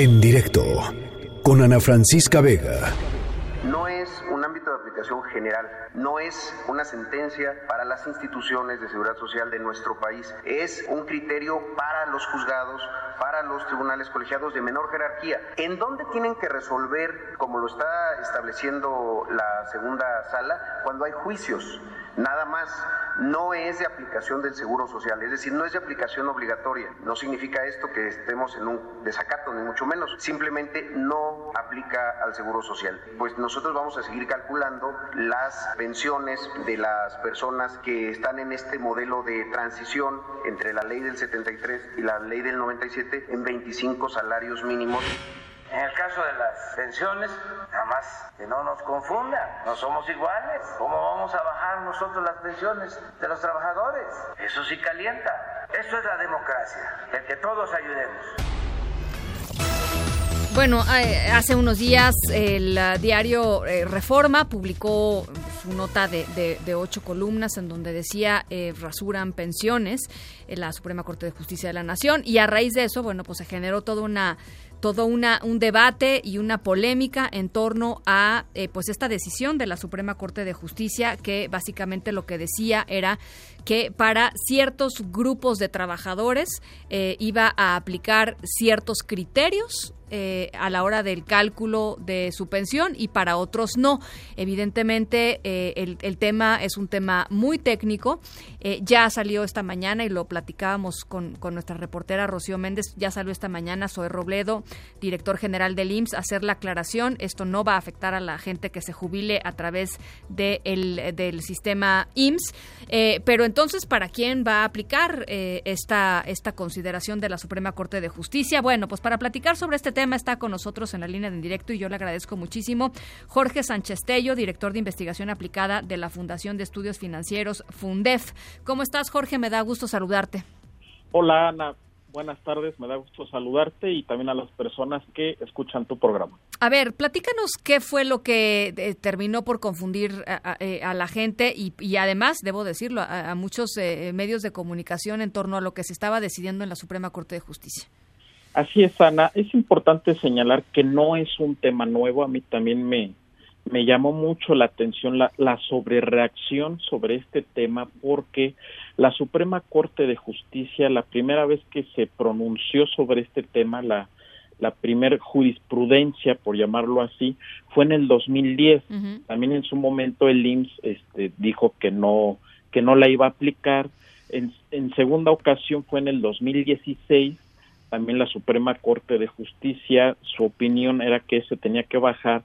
en directo con Ana Francisca Vega. No es un ámbito de general, no es una sentencia para las instituciones de seguridad social de nuestro país, es un criterio para los juzgados, para los tribunales colegiados de menor jerarquía. ¿En dónde tienen que resolver, como lo está estableciendo la segunda sala, cuando hay juicios? Nada más no es de aplicación del seguro social, es decir, no es de aplicación obligatoria. No significa esto que estemos en un desacato, ni mucho menos. Simplemente no aplica al seguro social. Pues nosotros vamos a seguir calculando las pensiones de las personas que están en este modelo de transición entre la ley del 73 y la ley del 97 en 25 salarios mínimos. En el caso de las pensiones, nada más que no nos confundan, no somos iguales. ¿Cómo vamos a bajar nosotros las pensiones de los trabajadores? Eso sí calienta. Eso es la democracia, el que todos ayudemos. Bueno, eh, hace unos días el uh, diario eh, Reforma publicó su nota de, de, de, ocho columnas en donde decía eh, rasuran pensiones en la Suprema Corte de Justicia de la Nación y a raíz de eso, bueno, pues se generó toda una todo una, un debate y una polémica en torno a eh, pues esta decisión de la Suprema Corte de Justicia que básicamente lo que decía era que para ciertos grupos de trabajadores eh, iba a aplicar ciertos criterios eh, a la hora del cálculo de su pensión y para otros no. Evidentemente, eh, el, el, tema es un tema muy técnico. Eh, ya salió esta mañana y lo platicábamos con, con, nuestra reportera Rocío Méndez. Ya salió esta mañana Zoe Robledo, director general del IMSS, hacer la aclaración. Esto no va a afectar a la gente que se jubile a través de el, del sistema IMSS. Eh, pero entonces, ¿para quién va a aplicar eh, esta, esta consideración de la Suprema Corte de Justicia? Bueno, pues para platicar sobre este tema está con nosotros en la línea de en directo y yo le agradezco muchísimo Jorge Sánchez Tello, director de investigación aplicada de la Fundación de Estudios Financieros Fundef. ¿Cómo estás, Jorge? Me da gusto saludarte. Hola, Ana. Buenas tardes, me da gusto saludarte y también a las personas que escuchan tu programa. A ver, platícanos qué fue lo que eh, terminó por confundir a, a, eh, a la gente y, y, además, debo decirlo, a, a muchos eh, medios de comunicación en torno a lo que se estaba decidiendo en la Suprema Corte de Justicia. Así es, Ana. Es importante señalar que no es un tema nuevo. A mí también me, me llamó mucho la atención la, la sobrereacción sobre este tema porque la Suprema Corte de Justicia, la primera vez que se pronunció sobre este tema, la, la primer jurisprudencia, por llamarlo así, fue en el 2010. Uh -huh. También en su momento el IMSS este, dijo que no, que no la iba a aplicar. En, en segunda ocasión fue en el 2016 también la Suprema Corte de Justicia, su opinión era que se tenía que bajar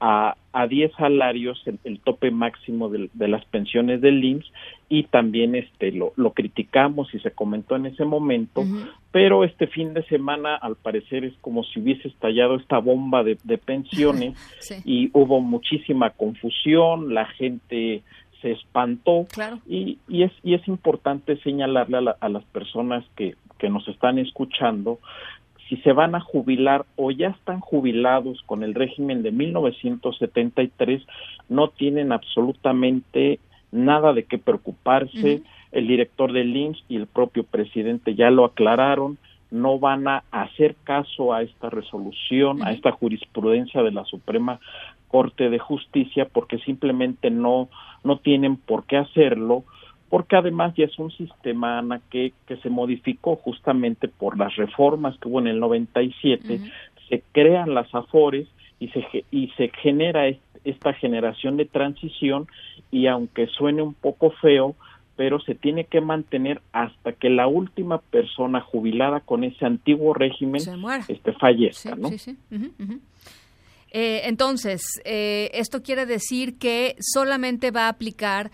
a, a 10 salarios el, el tope máximo de, de, las pensiones del IMSS y también este lo, lo, criticamos y se comentó en ese momento, uh -huh. pero este fin de semana al parecer es como si hubiese estallado esta bomba de, de pensiones sí. y hubo muchísima confusión, la gente se espantó claro. y, y, es, y es importante señalarle a, la, a las personas que, que nos están escuchando si se van a jubilar o ya están jubilados con el régimen de 1973, no tienen absolutamente nada de qué preocuparse. Uh -huh. El director del IMSS y el propio presidente ya lo aclararon, no van a hacer caso a esta resolución, uh -huh. a esta jurisprudencia de la Suprema Corte de Justicia, porque simplemente no, no tienen por qué hacerlo porque además ya es un sistema, Ana, que, que se modificó justamente por las reformas que hubo en el 97, uh -huh. se crean las AFORES y se, y se genera esta generación de transición y aunque suene un poco feo, pero se tiene que mantener hasta que la última persona jubilada con ese antiguo régimen este, fallezca, sí, ¿no? Sí, sí. Uh -huh, uh -huh. Eh, entonces, eh, esto quiere decir que solamente va a aplicar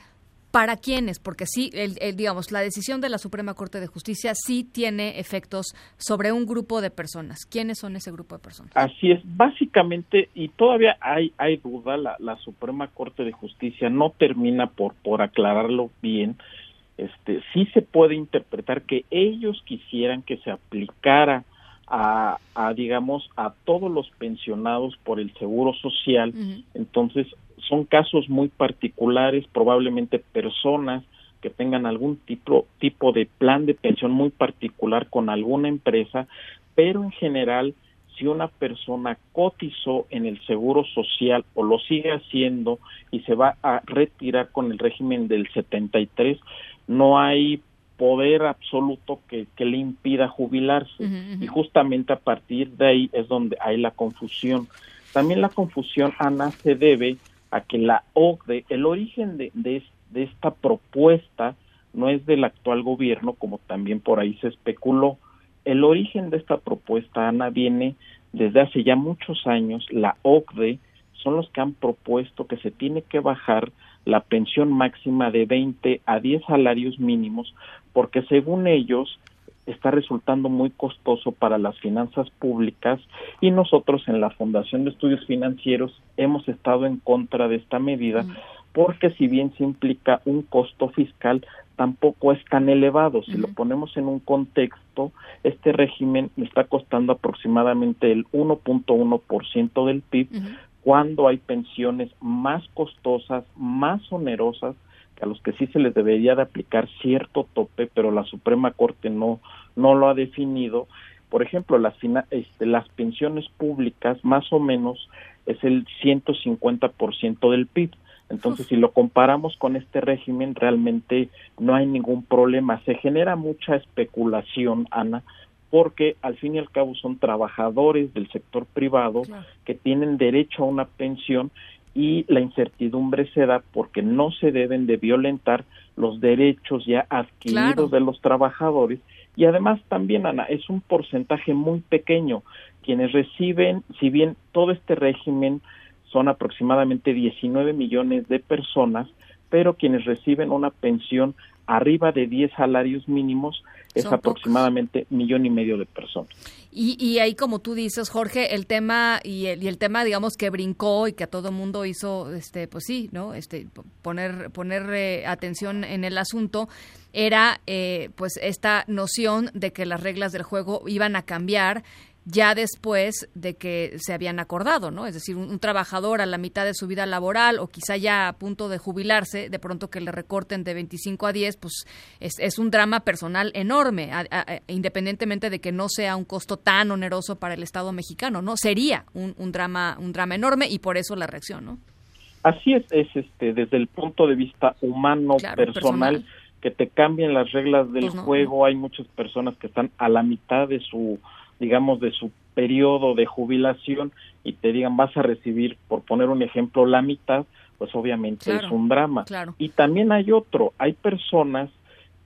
¿Para quiénes? Porque sí, el, el, digamos, la decisión de la Suprema Corte de Justicia sí tiene efectos sobre un grupo de personas. ¿Quiénes son ese grupo de personas? Así es, básicamente, y todavía hay, hay duda, la, la Suprema Corte de Justicia no termina por, por aclararlo bien. Este, sí se puede interpretar que ellos quisieran que se aplicara a, a, digamos, a todos los pensionados por el Seguro Social. Uh -huh. Entonces, son casos muy particulares, probablemente personas que tengan algún tipo, tipo de plan de pensión muy particular con alguna empresa, pero en general si una persona cotizó en el seguro social o lo sigue haciendo y se va a retirar con el régimen del 73, no hay poder absoluto que, le impida jubilarse. Y justamente a partir de ahí es donde hay la confusión. También la confusión, Ana, se debe a que la OCDE, el origen de, de, esta propuesta no es del actual gobierno, como también por ahí se especuló. El origen de esta propuesta, Ana, viene desde hace ya muchos años. La OCDE son los que han propuesto que se tiene que bajar la pensión máxima de 20 a 10 salarios mínimos, porque según ellos está resultando muy costoso para las finanzas públicas y nosotros en la Fundación de Estudios Financieros hemos estado en contra de esta medida porque si bien se implica un costo fiscal, tampoco es tan elevado. Si lo ponemos en un contexto, este régimen está costando aproximadamente el 1.1% del PIB, cuando hay pensiones más costosas, más onerosas, a los que sí se les debería de aplicar cierto tope, pero la Suprema Corte no, no lo ha definido. Por ejemplo, las, este, las pensiones públicas más o menos es el 150% del PIB. Entonces, si lo comparamos con este régimen, realmente no hay ningún problema. Se genera mucha especulación, Ana, porque al fin y al cabo son trabajadores del sector privado que tienen derecho a una pensión y la incertidumbre se da porque no se deben de violentar los derechos ya adquiridos de los trabajadores. Y además también Ana es un porcentaje muy pequeño. Quienes reciben si bien todo este régimen son aproximadamente 19 millones de personas pero quienes reciben una pensión arriba de 10 salarios mínimos es aproximadamente millón y medio de personas. Y, y, ahí, como tú dices, Jorge, el tema y el, y el tema, digamos, que brincó y que a todo mundo hizo, este, pues sí, ¿no? Este, poner poner eh, atención en el asunto era, eh, pues, esta noción de que las reglas del juego iban a cambiar ya después de que se habían acordado, ¿no? Es decir, un, trabajador a la mitad de su vida laboral o quizá ya a punto de jubilarse, de pronto que le recorten de 25 a 10, pues es, un drama personal enorme, independientemente de que no sea un costo tan oneroso para el Estado mexicano, ¿no? Sería un, un drama un drama enorme y por eso la reacción, ¿no? Así es, es este desde el punto de vista humano, personal, que te cambien las reglas del pues juego, hay muchas personas que están a la mitad de su digamos, de su periodo de jubilación y te digan vas a recibir, por poner un ejemplo, la mitad, pues obviamente es un drama. Y también hay otro, hay personas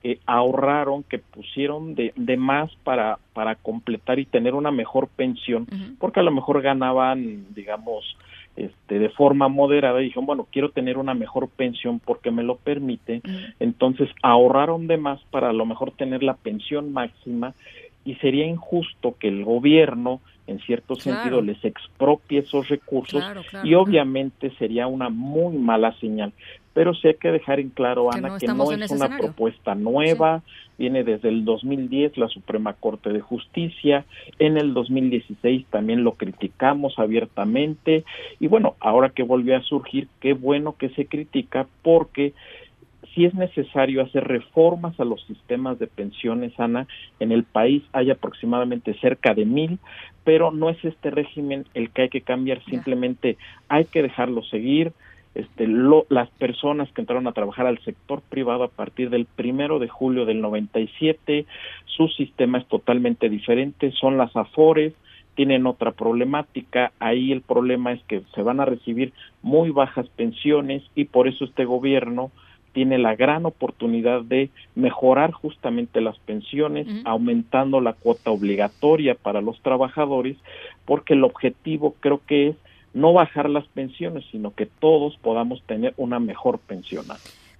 que ahorraron, que pusieron de, de más para, para completar y tener una mejor pensión, porque a lo mejor ganaban, digamos, este, de forma moderada y dijeron, bueno, quiero tener una mejor pensión porque me lo permite, entonces ahorraron de más para a lo mejor tener la pensión máxima y sería injusto que el gobierno en cierto sentido les expropie esos recursos y obviamente sería una muy mala señal. Pero sí hay que dejar en claro, Ana, que no, es una propuesta nueva, viene desde el 2010 la Suprema Corte de Justicia, en el 2016 también lo criticamos abiertamente. Y bueno, ahora que volvió a surgir, qué bueno que se critica porque si es necesario hacer reformas a los sistemas de pensiones, Ana. En el país hay aproximadamente cerca de mil, pero no es este régimen el que hay que cambiar, simplemente hay que dejarlo seguir. Este, las personas que entraron a trabajar al sector privado a partir del primero de julio del 97, su sistema es totalmente diferente, son las AFORES, tienen otra problemática, ahí el problema es que se van a recibir muy bajas pensiones y por eso este gobierno tiene la gran oportunidad de mejorar justamente las pensiones, aumentando la cuota obligatoria para los trabajadores, porque el objetivo creo que es no bajar las pensiones, sino que todos podamos tener una mejor pensión.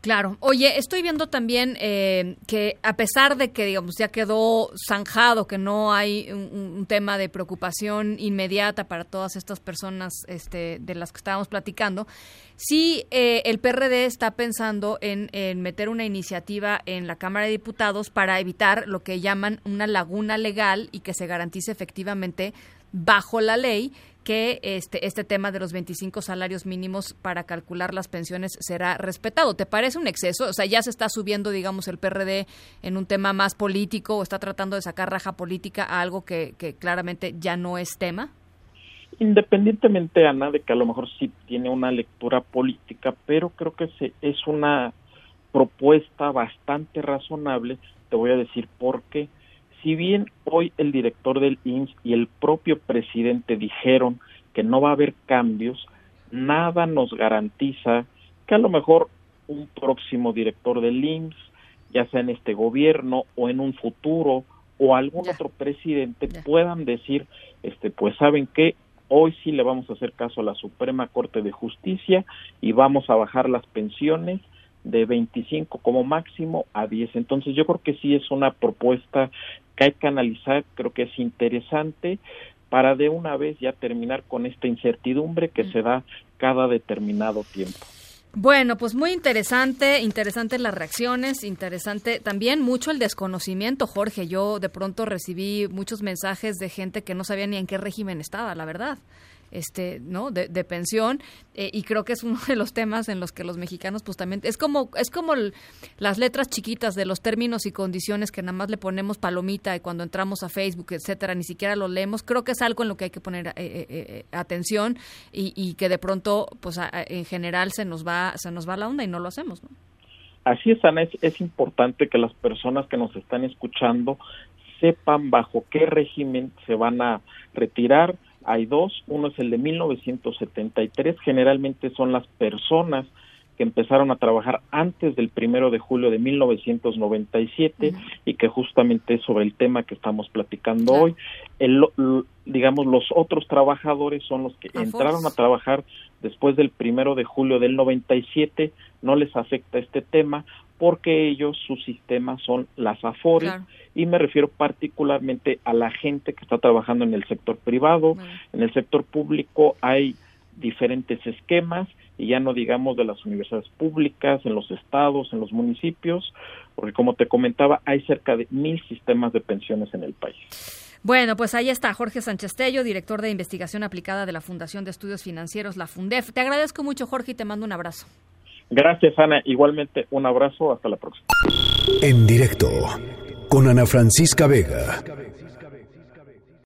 Claro. Oye, estoy viendo también eh, que a pesar de que, digamos, ya quedó zanjado, que no hay un, tema de preocupación inmediata para todas estas personas este, de las que estábamos platicando, sí eh, el PRD está pensando en, en meter una iniciativa en la Cámara de Diputados para evitar lo que llaman una laguna legal y que se garantice efectivamente bajo la ley que este, este tema de los 25 salarios mínimos para calcular las pensiones será respetado. ¿Te parece un exceso? O sea, ya se está subiendo, digamos, el PRD en un tema más político o está tratando de sacar raja política a algo que, que claramente ya no es tema. Independientemente, Ana, de que a lo mejor sí tiene una lectura política, pero creo que se, es una propuesta bastante razonable. Te voy a decir por qué si bien hoy el director del IMSS y el propio presidente dijeron que no va a haber cambios, nada nos garantiza que a lo mejor un próximo director del IMSS, ya sea en este gobierno o en un futuro o algún otro presidente puedan decir, este, pues saben que hoy sí le vamos a hacer caso a la Suprema Corte de Justicia y vamos a bajar las pensiones de 25 como máximo a 10. Entonces yo creo que sí es una propuesta que hay que analizar, creo que es interesante para de una vez ya terminar con esta incertidumbre que se da cada determinado tiempo. Bueno, pues muy interesante, interesante las reacciones, interesante también mucho el desconocimiento, Jorge. Yo de pronto recibí muchos mensajes de gente que no sabía ni en qué régimen estaba, la verdad este no de, pensión eh, y creo que es uno de los temas en los que los mexicanos pues también es como es como las letras chiquitas de los términos y condiciones que nada más le ponemos palomita y cuando entramos a Facebook etcétera ni siquiera lo leemos. Creo que es algo en lo que hay que poner eh, eh, atención y, que de pronto pues en general se nos va se nos va la onda y no lo hacemos Así es, Ana, es, es importante que las personas que nos están escuchando sepan bajo qué régimen se van a retirar, hay dos, uno es el de 1973, generalmente son las personas que empezaron a trabajar antes del primero de julio de 1997 y que justamente es sobre el tema que estamos platicando hoy. El, digamos, los otros trabajadores son los que entraron a trabajar después del primero de julio del 97, no les afecta este tema porque ellos, su sistema son las AFORES y me refiero particularmente a la gente que está trabajando en el sector privado, en el sector público hay diferentes esquemas y ya no digamos de las universidades públicas, en los estados, en los municipios, porque como te comentaba, hay cerca de mil sistemas de pensiones en el país. Bueno, pues ahí está Jorge Sánchez Tello, director de investigación aplicada de la Fundación de Estudios Financieros, la FUNDEF. Te agradezco mucho, Jorge, y te mando un abrazo. Gracias, Ana. Igualmente, un abrazo. Hasta la próxima. En directo con Ana Francisca Vega.